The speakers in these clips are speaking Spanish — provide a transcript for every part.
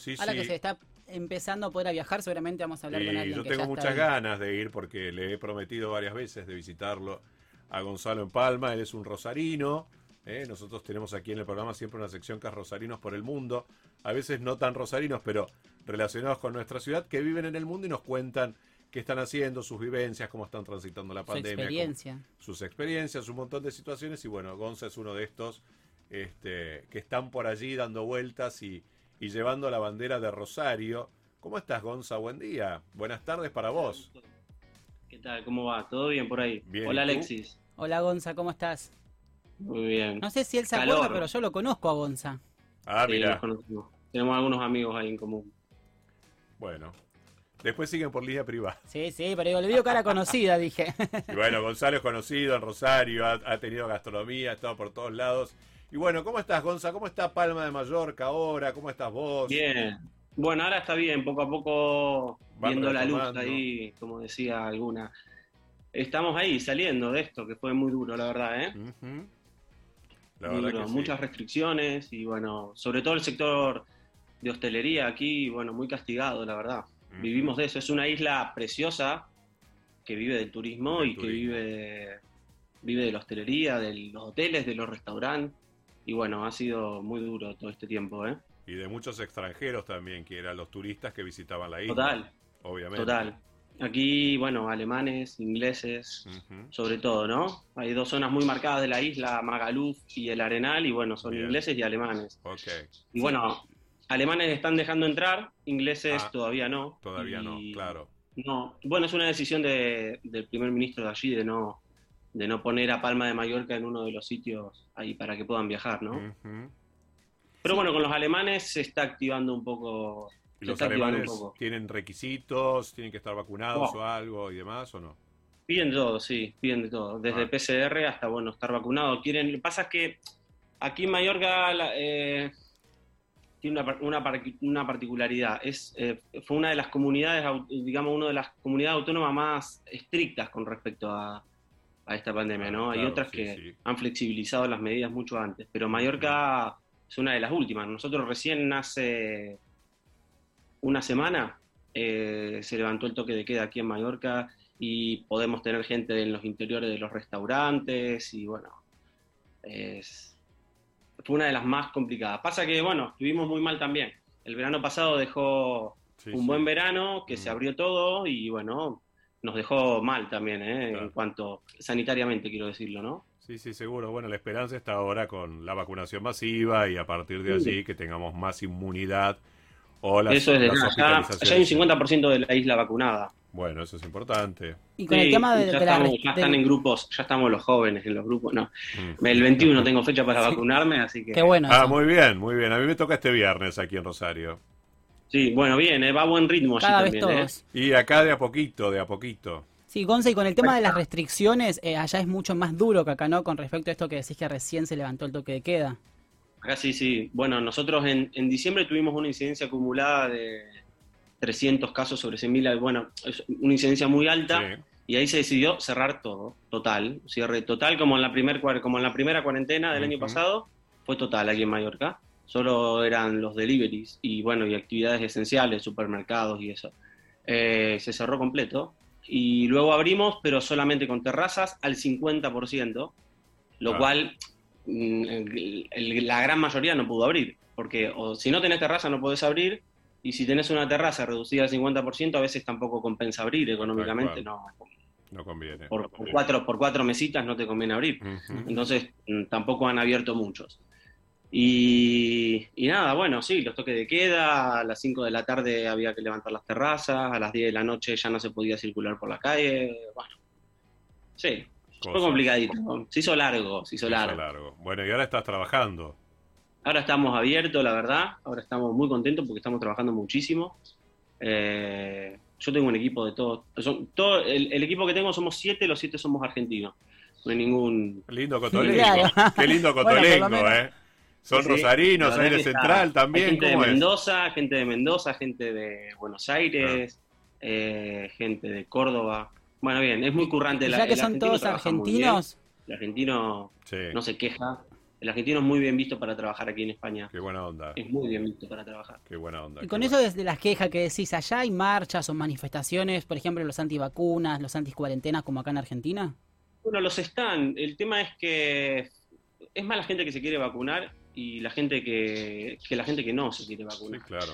Sí, Ahora sí. que se está empezando a poder viajar, seguramente vamos a hablar con Y alguien yo que tengo ya muchas está ganas de ir porque le he prometido varias veces de visitarlo a Gonzalo en Palma. Él es un rosarino. ¿eh? Nosotros tenemos aquí en el programa siempre una sección que es Rosarinos por el Mundo. A veces no tan rosarinos, pero relacionados con nuestra ciudad, que viven en el mundo y nos cuentan qué están haciendo, sus vivencias, cómo están transitando la pandemia. experiencia. sus experiencias, un montón de situaciones y bueno, Gonza es uno de estos este, que están por allí dando vueltas y, y llevando la bandera de Rosario. ¿Cómo estás, Gonza? Buen día. Buenas tardes para vos. ¿Qué tal? ¿Cómo va? ¿Todo bien por ahí? Bien, Hola. Alexis. Hola Gonza, ¿cómo estás? Muy bien. No sé si él se Calor. acuerda, pero yo lo conozco a Gonza. Ah, Sí, mira. Tenemos algunos amigos ahí en común. Bueno. Después siguen por línea privada. Sí, sí, pero digo, le digo cara conocida, dije. Y bueno, Gonzalo es conocido en Rosario, ha, ha tenido gastronomía, ha estado por todos lados. Y bueno, ¿cómo estás, Gonza? ¿Cómo está Palma de Mallorca ahora? ¿Cómo estás vos? Bien. Bueno, ahora está bien, poco a poco Van viendo la luz ahí, como decía alguna. Estamos ahí saliendo de esto, que fue muy duro, la verdad, ¿eh? Ujú. La Muy verdad duro. que sí. Muchas restricciones y bueno, sobre todo el sector de hostelería aquí, bueno, muy castigado, la verdad. Vivimos de eso. Es una isla preciosa que vive del turismo Del y que vive, vive de la hostelería, de los hoteles, de los restaurantes. Y bueno, ha sido muy duro todo este tiempo, ¿eh? Y de muchos extranjeros también, que eran los turistas que visitaban la isla. Total, Obviamente. total. Aquí, bueno, alemanes, ingleses, sobre todo, ¿no? Hay dos zonas muy marcadas de la isla, Magaluf y el Arenal, y bueno, son Bien. ingleses y alemanes. Ok, Y bueno, alemanes están dejando entrar, ingleses Ah, todavía no. todavía no, claro. No, bueno, es una decisión de- del primer ministro de allí de no, de no poner a Palma de Mallorca en uno de los sitios ahí para que puedan viajar, ¿no? Pero bueno, con los alemanes se está activando un poco. ¿Y Se los alemanes poco. tienen requisitos, tienen que estar vacunados o algo y demás o no? Piden de todo, sí, piden de todo. Desde Ah. PCR hasta, bueno, estar vacunado. Quieren, lo que pasa es que aquí en Mallorca la- eh, tiene una, una, par- una particularidad. Es, eh, fue una de las comunidades, digamos, una de las comunidades autónomas más estrictas con respecto a, a esta pandemia, ¿no? Hay otras sí, que sí. han flexibilizado las medidas mucho antes, pero Mallorca es una de las últimas. Nosotros recién hace una semana eh, se levantó el toque de queda aquí en Mallorca y podemos tener gente en los interiores de los restaurantes y bueno, es, fue una de las más complicadas. Pasa que, bueno, estuvimos muy mal también. El verano pasado dejó Sí, un buen verano, que Mm. se abrió todo y bueno, nos dejó mal también, ¿eh? Claro. en cuanto sanitariamente quiero decirlo, ¿no? Sí, sí, seguro. Bueno, la esperanza está ahora con la vacunación masiva y a partir de Sí. allí que tengamos más inmunidad o las, Eso es de las hospitalizaciones. ya hay un 50% de la isla vacunada. Bueno, eso es importante. Y con el tema de, ya, de estamos- ya de- están en grupos, ya estamos los jóvenes en los grupos. No, Mm. el 21 tengo fecha para vacunarme, así que. Qué bueno. Ah, eso. muy bien, muy bien. A mí me toca este viernes aquí en Rosario. Sí, bueno, bien, eh, va a buen ritmo allí Cada vez también. ¿eh? todos. Y acá de a poquito, de a poquito. Sí, Gonza, y con el tema de las restricciones, eh, allá es mucho más duro que acá, ¿no? Con respecto a esto que decís que recién se levantó el toque de queda. Acá sí, sí. Bueno, nosotros en, en diciembre tuvimos una incidencia acumulada de 300 casos sobre 100.000. Bueno, es una incidencia muy alta. Sí. Y ahí se decidió cerrar todo, total, cierre total, como en la, primer, cuar- como en la primera cuarentena del año pasado, fue total aquí en Mallorca. Solo eran los deliveries y bueno, y actividades esenciales, supermercados y eso. Eh, se cerró completo. Y luego abrimos, pero solamente con terrazas al 50%, lo Ah. cual mm, el- el- la gran mayoría no pudo abrir. Porque o si no tenés terraza no podés abrir, y si tenés una terraza reducida al 50%, a veces tampoco compensa abrir económicamente. No, No conviene. por, por cuatro, por cuatro mesitas no te conviene abrir. Entonces mm, tampoco han abierto muchos. Y, y nada, bueno, sí, los toques de queda, a las 5 de la tarde había que levantar las terrazas, a las 10 de la noche ya no se podía circular por la calle, bueno, sí, fue complicadito, se hizo largo, se hizo Se hizo largo. largo. Bueno, y ahora estás trabajando. Ahora estamos abiertos, la verdad, ahora estamos muy contentos porque estamos trabajando muchísimo. Eh, yo tengo un equipo de todos, son, todo, el, el equipo que tengo somos siete, los siete somos argentinos, no hay ningún... Lindo cotolengo. Claro. Qué lindo cotolengo. ¿eh? Son Sí, rosarinos, aire está- central Hay también. gente de. Mendoza, gente de Mendoza, gente de Buenos Aires, eh, gente de Córdoba. Bueno, bien, es muy currante. La- ya que el son argentino todos argentinos, El argentino Sí. no se queja. el argentino es muy bien visto para trabajar aquí en España. Qué buena onda. Es muy bien visto para trabajar. Qué buena onda. Y con eso desde las quejas que decís, ¿allá hay marchas o manifestaciones, por ejemplo, los antivacunas, los anticuarentenas como acá en Argentina? Bueno, los están. El tema es que es más la gente que se quiere vacunar y la gente que, que la gente que no se quiere Sí, vacunar. claro.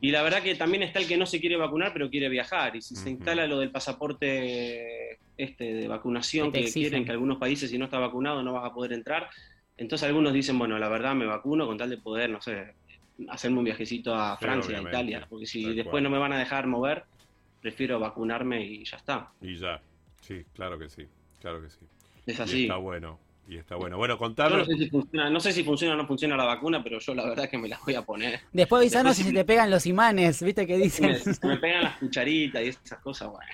Y la verdad que también está el que no se quiere vacunar pero quiere viajar. Y si se instala lo del pasaporte este de vacunación Que quieren que algunos países si no estás vacunado no vas a poder entrar, entonces algunos dicen, bueno, la verdad me vacuno con tal de poder, no sé, hacerme un viajecito a Sí, Francia, a. Italia, porque si Tal después cual. no me van a dejar mover, prefiero vacunarme y ya está. Y ya. Sí, claro que sí. Claro que sí. Es Y así. está bueno. Y está bueno. Bueno, contame. no sé si funciona, no sé si funciona o no funciona la vacuna, pero yo la verdad que me la voy a poner. Después avisanos Después si se te pegan los imanes, ¿viste que Si me, dicen? si me pegan las cucharitas y esas cosas, bueno.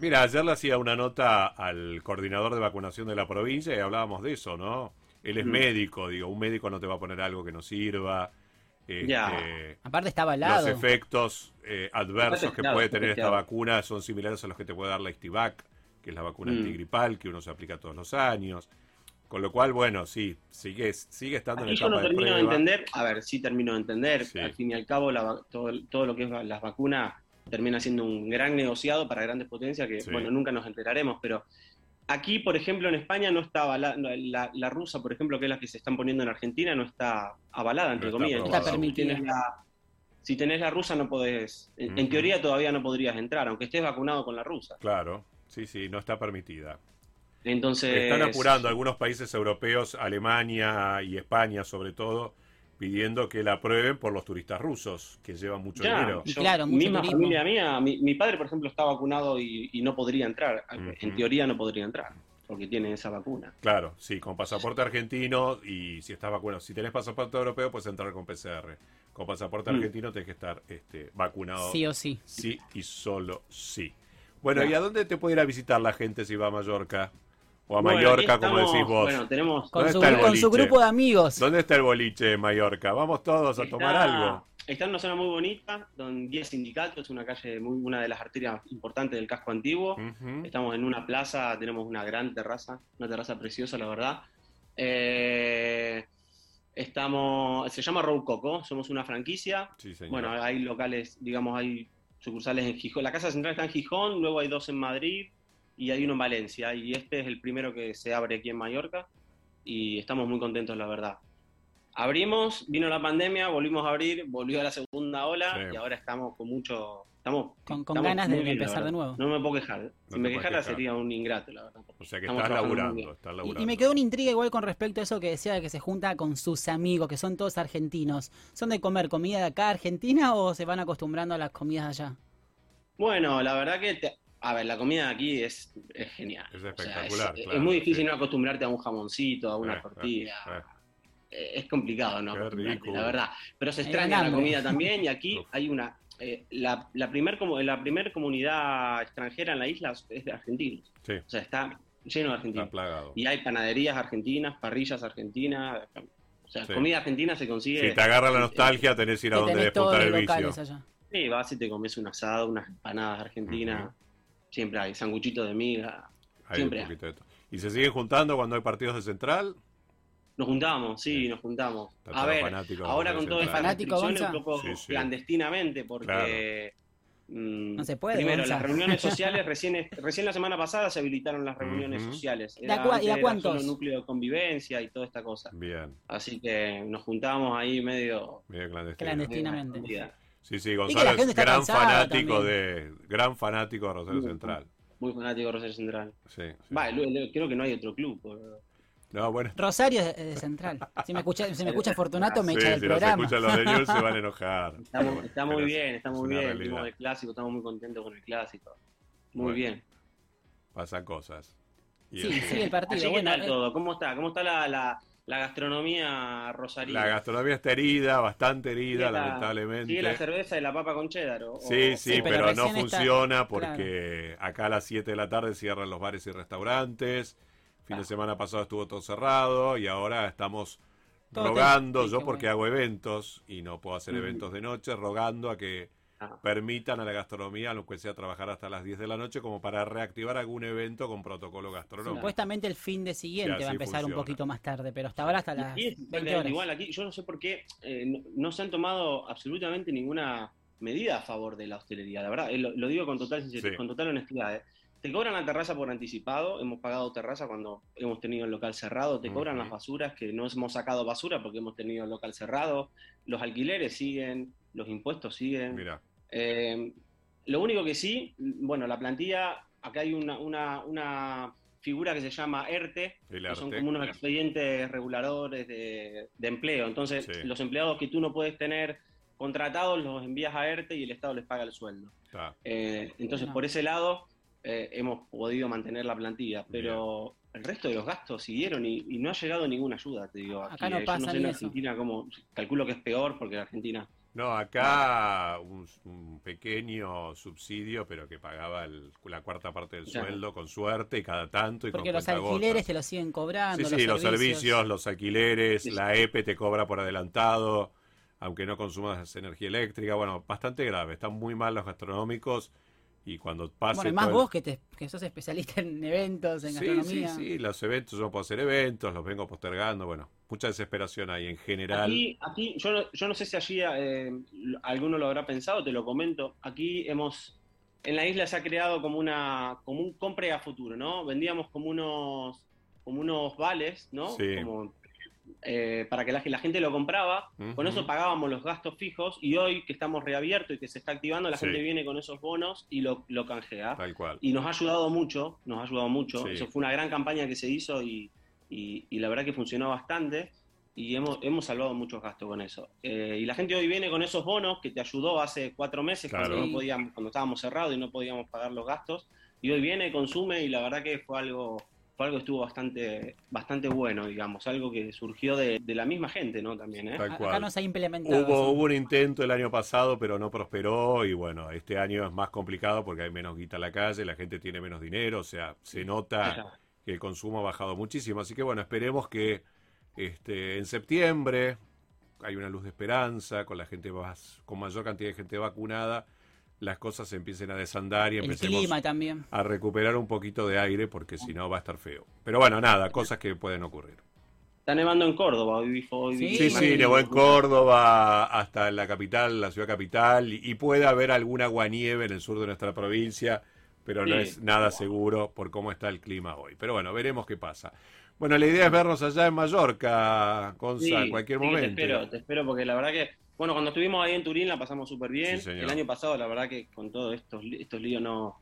Mira, ayer le hacía una nota al coordinador de vacunación de la provincia y hablábamos de eso, ¿no? Él es Mm. médico, digo, un médico no te va a poner algo que no sirva. este, Ya. Aparte está Los avalado. efectos eh, adversos que puede tener esta vacuna son similares a los que te puede dar la Istivac, que es la vacuna Mm. antigripal que uno se aplica todos los años. Con lo cual, bueno, sí, sigue, sigue estando en Aquí yo etapa no de termino de entender, a ver, sí termino de entender, Sí. al fin y al cabo la va- todo, todo lo que es las vacunas termina siendo un gran negociado para grandes potencias que, Sí. bueno, nunca nos enteraremos, pero aquí, por ejemplo, en España no está avalada, no, la, la rusa, por ejemplo, que es la que se están poniendo en Argentina, no está avalada, entre No está comillas. aprobada. Entonces, Está si permitida. tenés la- Si tenés la rusa no podés, en, en teoría todavía no podrías entrar, aunque estés vacunado con la rusa. Claro, sí, sí, no está permitida. Entonces, Están apurando algunos países europeos, Alemania y España sobre todo, pidiendo que la aprueben por los turistas rusos, que llevan mucho Ya, dinero. Yo- claro, mucho misma turismo. familia mía, mi, mi padre, por ejemplo, está vacunado y, y no podría entrar. En teoría no podría entrar, porque tiene esa vacuna. Claro, sí, con pasaporte argentino y si estás vacunado, si tenés pasaporte europeo puedes entrar con PCR. Con pasaporte Mm. argentino tenés que estar este, vacunado Sí o sí. sí y solo sí. Bueno, Ya. ¿y a dónde te puede ir a visitar la gente si va a Mallorca? O a Bueno, Mallorca, como decís vos. Bueno, tenemos. Con ¿Dónde su, está el con su grupo de amigos. ¿Dónde está el boliche en Mallorca? Vamos todos a está- tomar algo. Está en una zona muy bonita, donde 10 sindicatos, una calle, muy, una de las arterias importantes del casco antiguo. Estamos en una plaza, tenemos una gran terraza, una terraza preciosa, la verdad. Eh, estamos, se llama Row Coco, somos una franquicia. Sí, señor. Bueno, hay locales, digamos, hay sucursales en Gijón. La casa central está en Gijón, luego hay dos en Madrid y hay uno en Valencia. Y este es el primero que se abre aquí en Mallorca y estamos muy contentos, la verdad. Abrimos, vino la pandemia, volvimos a abrir, volvió la segunda ola Sí. y ahora estamos con mucho... Estamos, Con- con estamos ganas de bien, empezar de nuevo. No me puedo quejar. Si te me quejara quejar. sería un ingrato, la verdad. o sea que estamos estás laburando, estás Y- laburando. Y, me quedó una intriga igual con respecto a eso que decía de que se junta con sus amigos, que son todos argentinos. ¿Son de comer comida de acá argentina o se van acostumbrando a las comidas de allá? Bueno, la verdad que, te- a ver, la comida de aquí es, es genial. Es O sea, espectacular, es, claro, es muy difícil sí. no acostumbrarte a un jamoncito, a una Eh, tortilla. eh, Eh, Es complicado, ¿no? Qué Acostumbrarte, rico. la verdad. Pero se extraña la comida también y aquí hay una... eh, la, la primer, como, la primer comunidad extranjera en la isla es de argentinos. sí, O sea, está lleno de está argentinos. plagado. Y hay panaderías argentinas, parrillas argentinas. O sea, Sí. comida argentina se consigue... Si te agarra la nostalgia, tenés que ir a donde los el vicio. allá. Sí, vas y te comes un asado, unas empanadas argentinas. Siempre hay sanguchitos de miga. Hay Siempre un hay. todo. ¿Y se siguen juntando cuando hay partidos de central? Nos juntamos, sí, Sí. nos juntamos. Está A todo ver, ahora con Central. Fanático, un poco Sí, sí. clandestinamente, porque mm, No se puede, primero Gonza. las reuniones sociales, recién, recién la semana pasada se habilitaron las reuniones sociales. ¿De a cua- antes y a era cuántos? solo núcleo de convivencia y toda esta cosa. Bien, Así que nos juntamos ahí medio... bien clandestino. Clandestino. Sí, sí, es está gran fanático también. de gran fanático de Rosario Muy Central. Muy fanático de Rosario Central. Sí, sí. Va, lo- lo- creo que no hay otro club. por- No, bueno. Rosario es de, Central. Si me escucha, si me escucha Fortunato, me Sí, echa del si programa. escuchan los de Newell's se van a enojar. Estamos, está muy bien, está es muy bien. realidad. Vimos el clásico, estamos muy contentos con el clásico. Muy Bueno. bien. Pasan cosas. Y Sí, el- sí, el partido. Así que Bueno, tal eh, todo. ¿Cómo está? ¿Cómo está la, la, la gastronomía rosarina? La gastronomía está herida, bastante herida, la- lamentablemente. Sigue la cerveza y la papa con cheddar. o- Sí, o- sí, Sí, pero, pero no está- funciona porque acá a las 7 de la tarde cierran los bares y restaurantes. Fin de Ah. semana pasado estuvo todo cerrado y ahora estamos Todo rogando, te- yo porque bueno. hago eventos y no puedo hacer Ujú. eventos de noche, rogando a que Ah. permitan a la gastronomía, lo que sea, trabajar hasta las 10 de la noche como para reactivar algún evento con protocolo gastronómico. Supuestamente el fin de siguiente va a empezar un poquito más tarde, pero hasta ahora hasta las Y es 20 horas. Igual aquí, yo no sé por qué eh, no, no se han tomado absolutamente ninguna medida a favor de la hostelería, la verdad, eh, lo, lo digo con total sinceridad, Sí. con total honestidad. eh. Te cobran la terraza por anticipado, hemos pagado terraza cuando hemos tenido el local cerrado, te cobran las basuras, que no hemos sacado basura porque hemos tenido el local cerrado, los alquileres siguen, los impuestos siguen. Mira, Eh, lo único que sí, bueno, la plantilla, acá hay una, una, una figura que se llama ERTE, el que son como unos expedientes reguladores de, de empleo. Entonces, Sí. los empleados que tú no puedes tener contratados los envías a ERTE y el Estado les paga el sueldo. Eh, entonces, No. por ese lado, eh, hemos podido mantener la plantilla, pero el resto de los gastos siguieron y, y no ha llegado ninguna ayuda, te digo. Acá Aquí, no eh, yo pasa no sé ni en eso. Argentina cómo, calculo que es peor porque en Argentina No, acá un, un pequeño subsidio, pero que pagaba el- la cuarta parte del sueldo con suerte y cada tanto y Porque con los alquileres te los siguen cobrando. Sí, sí, los servicios, los alquileres, sí. la EPE te cobra por adelantado, aunque no consumas energía eléctrica. Bueno, bastante grave. Están muy mal los gastronómicos y cuando pase. Bueno, y más el- vos que, te, que sos especialista en eventos, en Sí, sí, gastronomía. sí, los eventos, yo no puedo hacer eventos, los vengo postergando. Bueno, mucha desesperación ahí en general. Aquí, aquí yo, no, yo no sé si allí eh, alguno lo habrá pensado, te lo comento. Aquí hemos, en la isla se ha creado como una, como un compre a futuro, ¿no? Vendíamos como unos, como unos vales, ¿no? Sí. Como, eh, para que la, la gente lo compraba, con eso pagábamos los gastos fijos y hoy que estamos reabiertos y que se está activando, la Sí. gente viene con esos bonos y lo, lo canjea. Tal cual. Y nos ha ayudado mucho, nos ha ayudado mucho. Sí. Eso fue una gran campaña que se hizo y, y- y la verdad que funcionó bastante y hemos, hemos salvado muchos gastos con eso. Eh, y la gente hoy viene con esos bonos que te ayudó hace cuatro meses Claro. cuando, no podíamos, cuando estábamos cerrados y no podíamos pagar los gastos. Y hoy viene, consume y la verdad que fue algo, fue algo que estuvo bastante, bastante bueno, digamos, algo que surgió de, de la misma gente, ¿no? También, ¿eh? Tal cual. Acá no se ha implementado. Hubo, eso. hubo un intento el año pasado, pero no prosperó y bueno, este año es más complicado porque hay menos guita en la calle, la gente tiene menos dinero, o sea, se nota que el consumo ha bajado muchísimo. Así que bueno, esperemos que este, en septiembre hay una luz de esperanza, con la gente más, con mayor cantidad de gente vacunada, las cosas se empiecen a desandar y El empecemos clima también. a recuperar un poquito de aire porque si no va a estar feo. Pero bueno, nada, cosas que pueden ocurrir. Está nevando en Córdoba, hoy hoy Sí, Sí, sí, nevó en Córdoba hasta la capital, la ciudad capital, y, puede haber alguna aguanieve en el sur de nuestra provincia, pero no es nada seguro por cómo está el clima hoy. Pero bueno, veremos qué pasa. Bueno, la idea es vernos allá en Mallorca, Gonza, Sí, en cualquier sí, momento. Te espero, te espero porque la verdad que, bueno, cuando estuvimos ahí en Turín la pasamos súper bien. Sí. El año pasado, la verdad que con todos estos, estos líos no.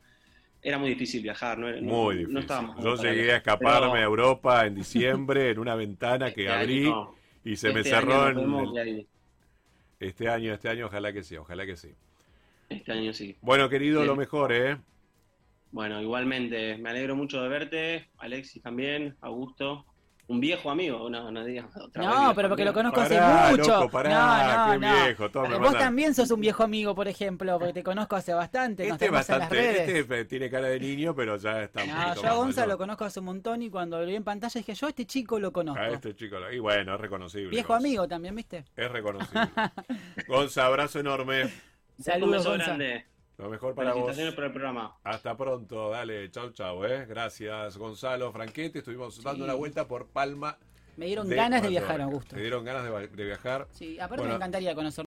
Era muy difícil viajar, ¿no? Era- Muy no difícil. estábamos Yo llegué viajar. a escaparme Pero a Europa en diciembre en una ventana que este abrí y se me Este cerró en el- este año, este año, ojalá que sí, ojalá que sí. Este año sí. Bueno, querido, lo mejor, ¿eh? Bueno, igualmente, me alegro mucho de verte, Alexis también, Augusto. Un viejo amigo, no, no digas otra vez No, pero porque lo conozco Pará, hace mucho. loco, pará, no, no, qué no. viejo, Vos mandan- también sos un viejo amigo, por ejemplo, porque te conozco hace bastante. Este en las bastante, redes. este tiene cara de niño, pero ya está un No, poquito yo a Gonza mayor. lo conozco hace un montón y cuando lo vi en pantalla dije, yo a este chico lo conozco. A este chico, lo- y bueno, es reconocible. Viejo Gonza. amigo también, ¿viste? Es reconocible. Gonza, abrazo enorme. Un Saludos, beso Gonza. grande. Lo mejor para vos. Felicitaciones por el programa. Hasta pronto, dale, chau, chau, eh. Gracias, Gonzalo Franchetti. Estuvimos dando una vuelta por Palma. Me dieron de ganas de viajar, Augusto. Te dieron ganas de, de viajar. Sí, aparte Bueno. me encantaría conocer